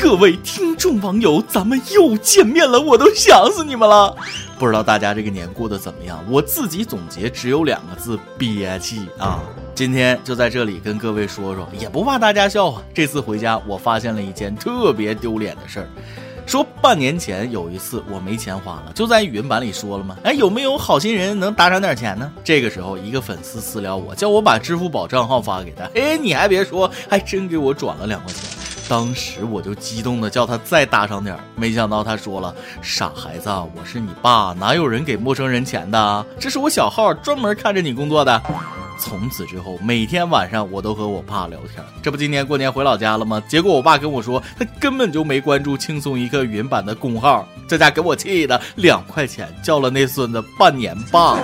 各位听众网友，咱们又见面了，我都想死你们了。不知道大家这个年过得怎么样？我自己总结只有两个字：憋气啊！今天就在这里跟各位说说，也不怕大家笑话。这次回家，我发现了一件特别丢脸的事儿。说半年前有一次我没钱花了，就在语音版里说了吗？哎，有没有好心人能打赏点钱呢？这个时候一个粉丝私聊我，叫我把支付宝账号发给他。哎，你还别说，还真给我转了两块钱。当时我就激动的叫他再搭上点没想到他说了：“傻孩子，我是你爸，哪有人给陌生人钱的？这是我小号，专门看着你工作的。”从此之后，每天晚上我都和我爸聊天。这不，今年过年回老家了吗？结果我爸跟我说，他根本就没关注轻松一刻云版的公号，这家给我气的，两块钱叫了那孙子半年爸。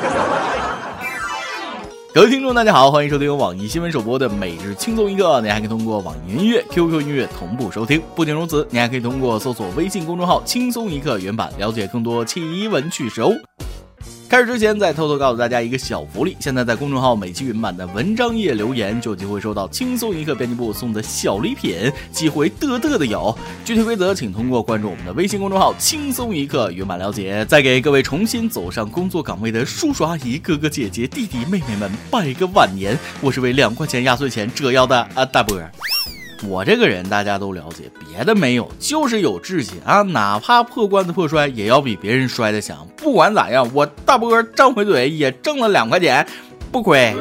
各位听众，大家好，欢迎收听由网易新闻首播的每日轻松一刻。您还可以通过网易音乐、QQ 音乐同步收听。不仅如此，你还可以通过搜索微信公众号“轻松一刻”原版了解更多奇闻趣事哦。开始之前，再偷偷告诉大家一个小福利：现在在公众号每期云版的文章页留言，就有机会收到轻松一刻编辑部送的小礼品，机会嘚嘚的有。具体规则，请通过关注我们的微信公众号“轻松一刻”云版了解。再给各位重新走上工作岗位的叔叔阿姨、哥哥姐姐、弟弟妹妹们拜个晚年！我是为两块钱压岁钱折腰的啊大波儿。我这个人大家都了解，别的没有，就是有志气啊！哪怕破罐子破摔，也要比别人摔的强。不管咋样，我大波张回嘴也挣了两块钱，不亏。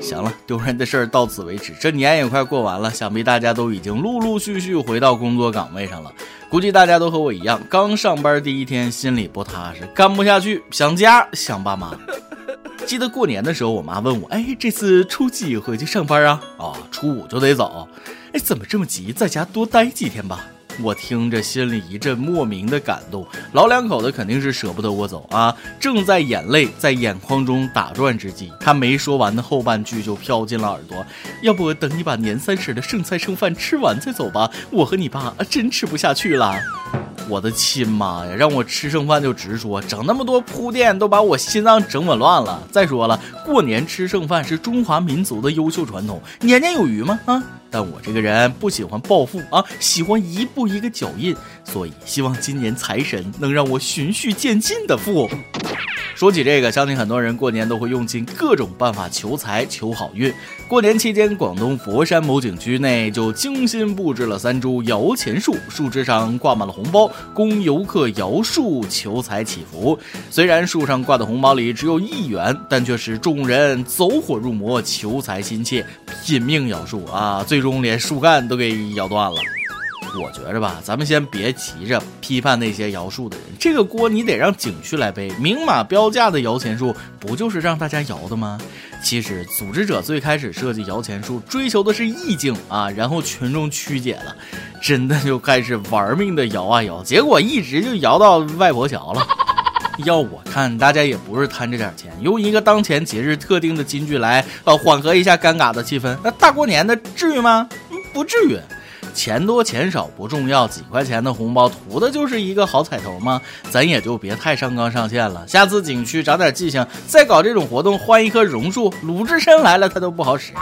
行了，丢人的事儿到此为止。这年也快过完了，想必大家都已经陆陆续续回到工作岗位上了。估计大家都和我一样，刚上班第一天心里不踏实，干不下去，想家想爸妈。记得过年的时候，我妈问我：“哎，这次初几回去上班啊？”“啊，初五就得走。”“哎，怎么这么急？在家多待几天吧。”我听着心里一阵莫名的感动，老两口子肯定是舍不得我走啊！正在眼泪在眼眶中打转之际，他没说完的后半句就飘进了耳朵：“要不等你把年三十的剩菜剩饭吃完再走吧，我和你爸真吃不下去了。”我的亲妈呀，让我吃剩饭就直说，整那么多铺垫都把我心脏整紊乱了。再说了，过年吃剩饭是中华民族的优秀传统，年年有余吗？啊！但我这个人不喜欢暴富啊，喜欢一步一个脚印，所以希望今年财神能让我循序渐进的富。说起这个，相信很多人过年都会用尽各种办法求财、求好运。过年期间，广东佛山某景区内就精心布置了三株摇钱树，树枝上挂满了红包，供游客摇树求财祈福。虽然树上挂的红包里只有一元，但却使众人走火入魔，求财心切，拼命摇树啊！最终连树干都给摇断了。我觉着吧，咱们先别急着批判那些摇树的人，这个锅你得让景区来背。明码标价的摇钱树，不就是让大家摇的吗？其实组织者最开始设计摇钱树，追求的是意境啊，然后群众曲解了，真的就开始玩命的摇啊摇，结果一直就摇到外婆桥了。要我看，大家也不是贪这点钱，用一个当前节日特定的金句来呃缓和一下尴尬的气氛，那大过年的至于吗？不至于。钱多钱少不重要，几块钱的红包图的就是一个好彩头吗？咱也就别太上纲上线了。下次景区长点记性，再搞这种活动，换一棵榕树，鲁智深来了他都不好使。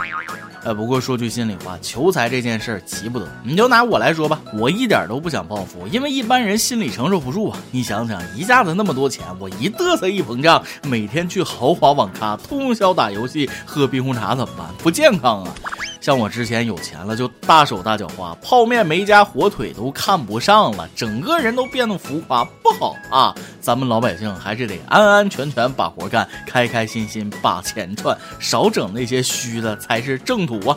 呃，不过说句心里话，求财这件事儿急不得。你就拿我来说吧，我一点都不想暴富，因为一般人心里承受不住啊。你想想，一下子那么多钱，我一嘚瑟一膨胀，每天去豪华网咖通宵打游戏、喝冰红茶怎么办？不健康啊！像我之前有钱了就大手大脚花，泡面没加火腿都看不上了，整个人都变得浮夸，不好啊！咱们老百姓还是得安安全全把活干，开开心心把钱赚，少整那些虚的才是正途啊！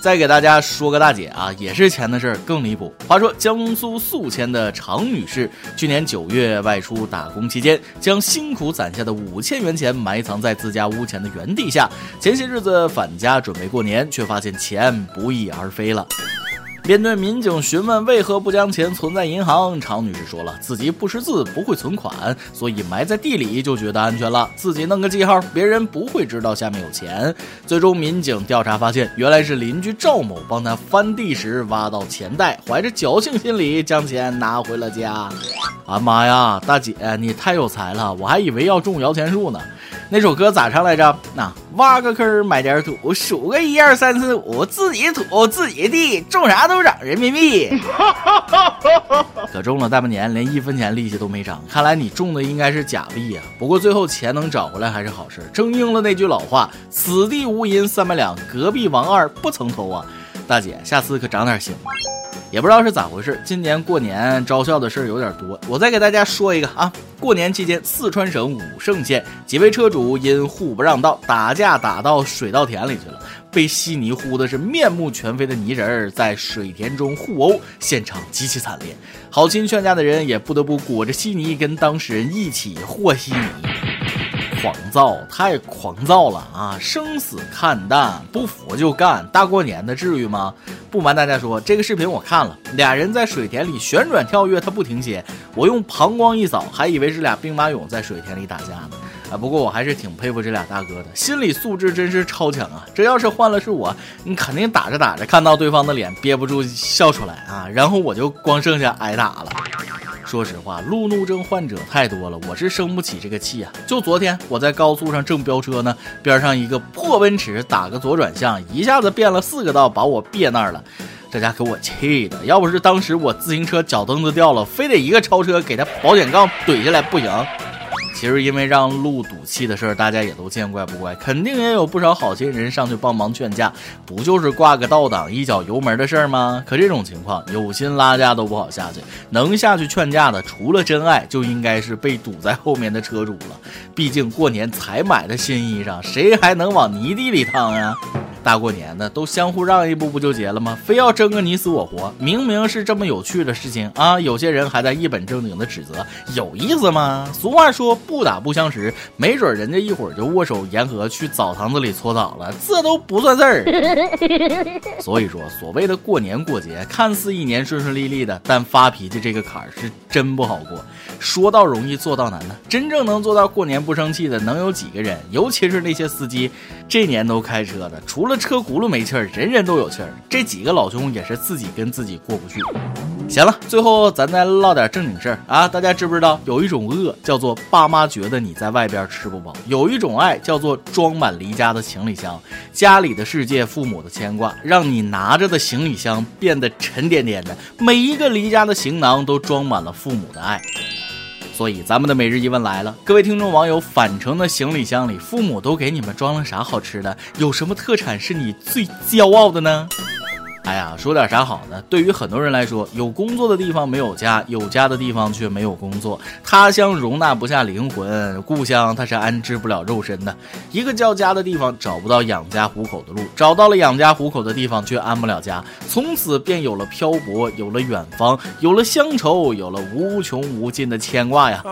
再给大家说个大姐啊，也是钱的事儿更离谱。话说江苏宿迁的常女士，去年九月外出打工期间，将辛苦攒下的五千元钱埋藏在自家屋前的原地下。前些日子返家准备过年，却发现钱不翼而飞了。面对民警询问为何不将钱存在银行，常女士说了自己不识字，不会存款，所以埋在地里就觉得安全了，自己弄个记号，别人不会知道下面有钱。最终民警调查发现，原来是邻居赵某帮他翻地时挖到钱袋，怀着侥幸心理将钱拿回了家。啊妈呀，大姐你太有才了，我还以为要中摇钱树呢。那首歌咋唱来着？那挖个坑买点土，数个一二三四五，自己土自己地，种啥都涨人民币。可种了大半年，连一分钱利息都没涨，看来你种的应该是假币呀。不过最后钱能找回来还是好事，正应了那句老话：此地无银三百两，隔壁王二不曾偷啊。大姐，下次可长点心吧。也不知道是咋回事，今年过年招笑的事儿有点多。我再给大家说一个啊，过年期间，四川省武胜县几位车主因互不让道打架，打到水稻田里去了，被稀泥糊的是面目全非的泥人儿在水田中互殴，现场极其惨烈。好心劝架的人也不得不裹着稀泥跟当事人一起和稀泥。狂躁，太狂躁了啊！生死看淡，不服就干。大过年的，至于吗？不瞒大家说，这个视频我看了，俩人在水田里旋转跳跃，他不停歇。我用膀胱一扫，还以为是俩兵马俑在水田里打架呢。啊，不过我还是挺佩服这俩大哥的，心理素质真是超强啊！这要是换了是我，你肯定打着打着，看到对方的脸，憋不住笑出来啊，然后我就光剩下挨打了。说实话，路怒症患者太多了，我是生不起这个气啊！就昨天我在高速上正飙车呢，边上一个破奔驰打个左转向，一下子变了四个道，把我别那儿了，这家给我气的。要不是当时我自行车脚蹬子掉了，非得一个超车给他保险杠怼下来不行。其实因为让路堵气的事儿，大家也都见怪不怪，肯定也有不少好心人上去帮忙劝架，不就是挂个倒档一脚油门的事儿吗？可这种情况，有心拉架都不好下去，能下去劝架的，除了真爱，就应该是被堵在后面的车主了。毕竟过年才买的新衣裳，谁还能往泥地里趟呀？大过年的都相互让一步不就结了吗？非要争个你死我活，明明是这么有趣的事情啊！有些人还在一本正经的指责，有意思吗？俗话说不打不相识，没准人家一会儿就握手言和去澡堂子里搓澡了，这都不算事儿。所以说，所谓的过年过节，看似一年顺顺利利的，但发脾气这个坎儿是真不好过。说到容易做到难呢，真正能做到过年不生气的能有几个人？尤其是那些司机，这年都开车的，除了车轱辘没气儿，人人都有气儿。这几个老兄也是自己跟自己过不去。行了，最后咱再唠点正经事儿啊！大家知不知道有一种饿叫做爸妈他觉得你在外边吃不饱，有一种爱叫做装满离家的行李箱。家里的世界，父母的牵挂，让你拿着的行李箱变得沉甸甸的，每一个离家的行囊都装满了父母的爱。所以，咱们的每日一问来了，各位听众网友，返程的行李箱里，父母都给你们装了啥好吃的？有什么特产是你最骄傲的呢？哎呀，说点啥好呢？对于很多人来说，有工作的地方没有家，有家的地方却没有工作。他乡容纳不下灵魂，故乡它是安置不了肉身的。一个叫家的地方找不到养家糊口的路，找到了养家糊口的地方却安不了家。从此便有了漂泊，有了远方，有了乡愁，有了无穷无尽的牵挂呀。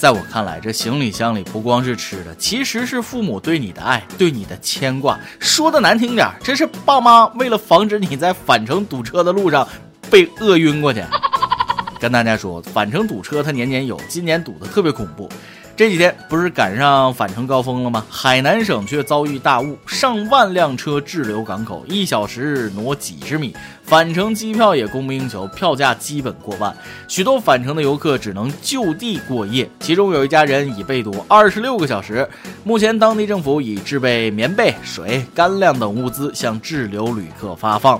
在我看来，这行李箱里不光是吃的，其实是父母对你的爱，对你的牵挂。说的难听点，这是爸妈为了防止你在返程堵车的路上被饿晕过去。跟大家说，返程堵车它年年有，今年堵的特别恐怖。这几天不是赶上返程高峰了吗？海南省却遭遇大雾，上万辆车滞留港口，一小时挪几十米，返程机票也供不应求，票价基本过万，许多返程的游客只能就地过夜，其中有一家人已被堵二十六个小时。目前，当地政府已制备棉被、水、干粮等物资向滞留旅客发放。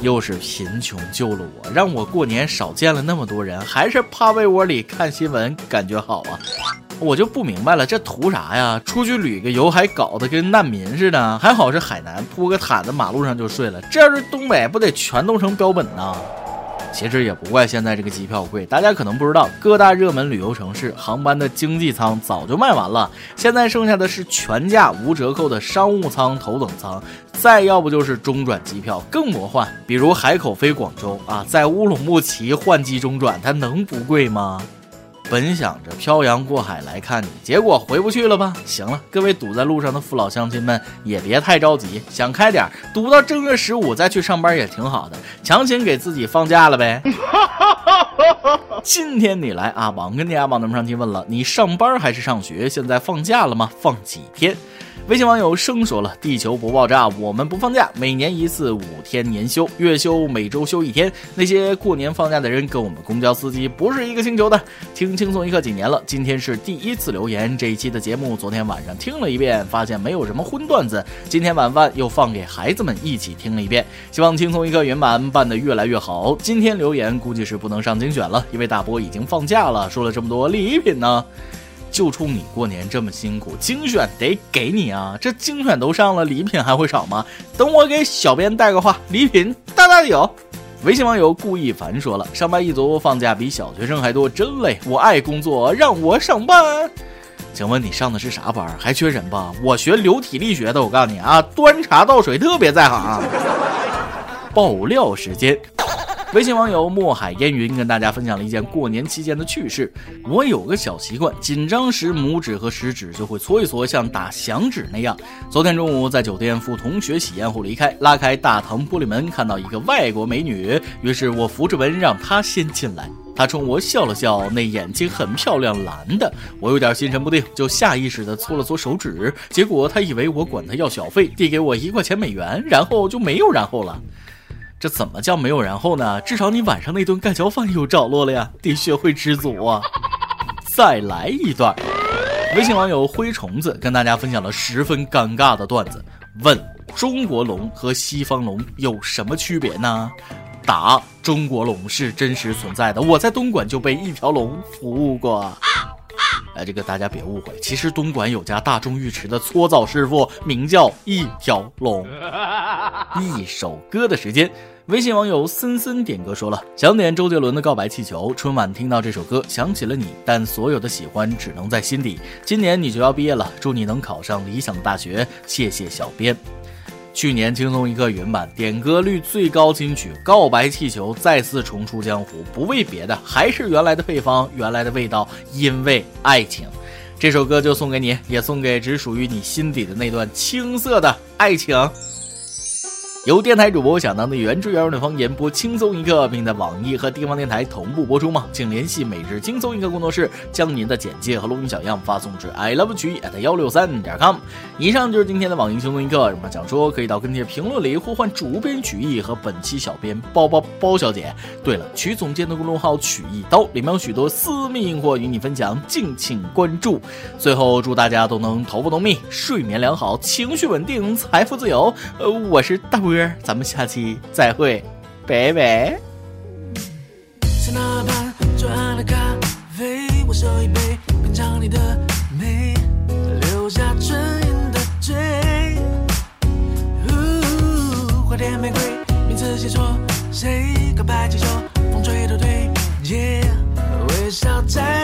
又是贫穷救了我，让我过年少见了那么多人，还是趴被窝里看新闻感觉好啊。我就不明白了，这图啥呀？出去旅个游还搞得跟难民似的。还好是海南，铺个毯子马路上就睡了。这要是东北，不得全冻成标本呐？其实也不怪现在这个机票贵，大家可能不知道，各大热门旅游城市航班的经济舱早就卖完了，现在剩下的是全价无折扣的商务舱、头等舱，再要不就是中转机票，更魔幻。比如海口飞广州啊，在乌鲁木齐换机中转，它能不贵吗？本想着漂洋过海来看你，结果回不去了吧？行了，各位堵在路上的父老乡亲们也别太着急，想开点，堵到正月十五再去上班也挺好的，强行给自己放假了呗。今天你来阿王跟你阿王能不上去问了，你上班还是上学？现在放假了吗？放几天？微信网友生说了：“地球不爆炸，我们不放假。每年一次五天年休，月休每周休一天。那些过年放假的人跟我们公交司机不是一个星球的。”听轻松一刻几年了，今天是第一次留言。这一期的节目昨天晚上听了一遍，发现没有什么荤段子。今天晚饭又放给孩子们一起听了一遍。希望轻松一刻原版办得越来越好。今天留言估计是不能上精选了，因为大波已经放假了。说了这么多礼品呢？就冲你过年这么辛苦，精选得给你啊！这精选都上了，礼品还会少吗？等我给小编带个话，礼品大大的有。微信网友顾一凡说了：“上班一族放假比小学生还多，真累。我爱工作，让我上班。”请问你上的是啥班？还缺人吧？我学流体力学的，我告诉你啊，端茶倒水特别在行。爆料时间。微信网友墨海烟云跟大家分享了一件过年期间的趣事。我有个小习惯，紧张时拇指和食指就会搓一搓，像打响指那样。昨天中午在酒店赴同学喜宴后离开，拉开大堂玻璃门，看到一个外国美女，于是我扶着门让她先进来。她冲我笑了笑，那眼睛很漂亮，蓝的。我有点心神不定，就下意识地搓了搓手指，结果她以为我管她要小费，递给我一块钱美元，然后就没有然后了。这怎么叫没有然后呢？至少你晚上那顿盖浇饭有着落了呀，得学会知足啊！再来一段。微信网友灰虫子跟大家分享了十分尴尬的段子：问中国龙和西方龙有什么区别呢？答中国龙是真实存在的，我在东莞就被一条龙服务过。哎，这个大家别误会，其实东莞有家大众浴池的搓澡师傅名叫一条龙。一首歌的时间，微信网友森森点歌说了，想点周杰伦的《告白气球》。春晚听到这首歌，想起了你，但所有的喜欢只能在心底。今年你就要毕业了，祝你能考上理想的大学。谢谢小编。去年轻松一刻原版点歌率最高金曲《告白气球》再次重出江湖，不为别的，还是原来的配方，原来的味道，因为爱情。这首歌就送给你，也送给只属于你心底的那段青涩的爱情。由电台主播想当的原汁原味的方言播轻松一刻，并在网易和地方电台同步播出吗？请联系每日轻松一刻工作室，将您的简介和录音小样发送至 i love 曲艺 at 幺六三点 com。以上就是今天的网易轻松一刻，有什么想说可以到跟帖评论里呼唤主编曲艺和本期小编包包包小姐。对了，曲总监的公众号曲一刀里面有许多私密硬货与你分享，敬请关注。最后祝大家都能头发浓密，睡眠良好，情绪稳定，财富自由。呃，我是大伟咱们下期再会，拜拜。谁告白气球，风吹都对，微笑在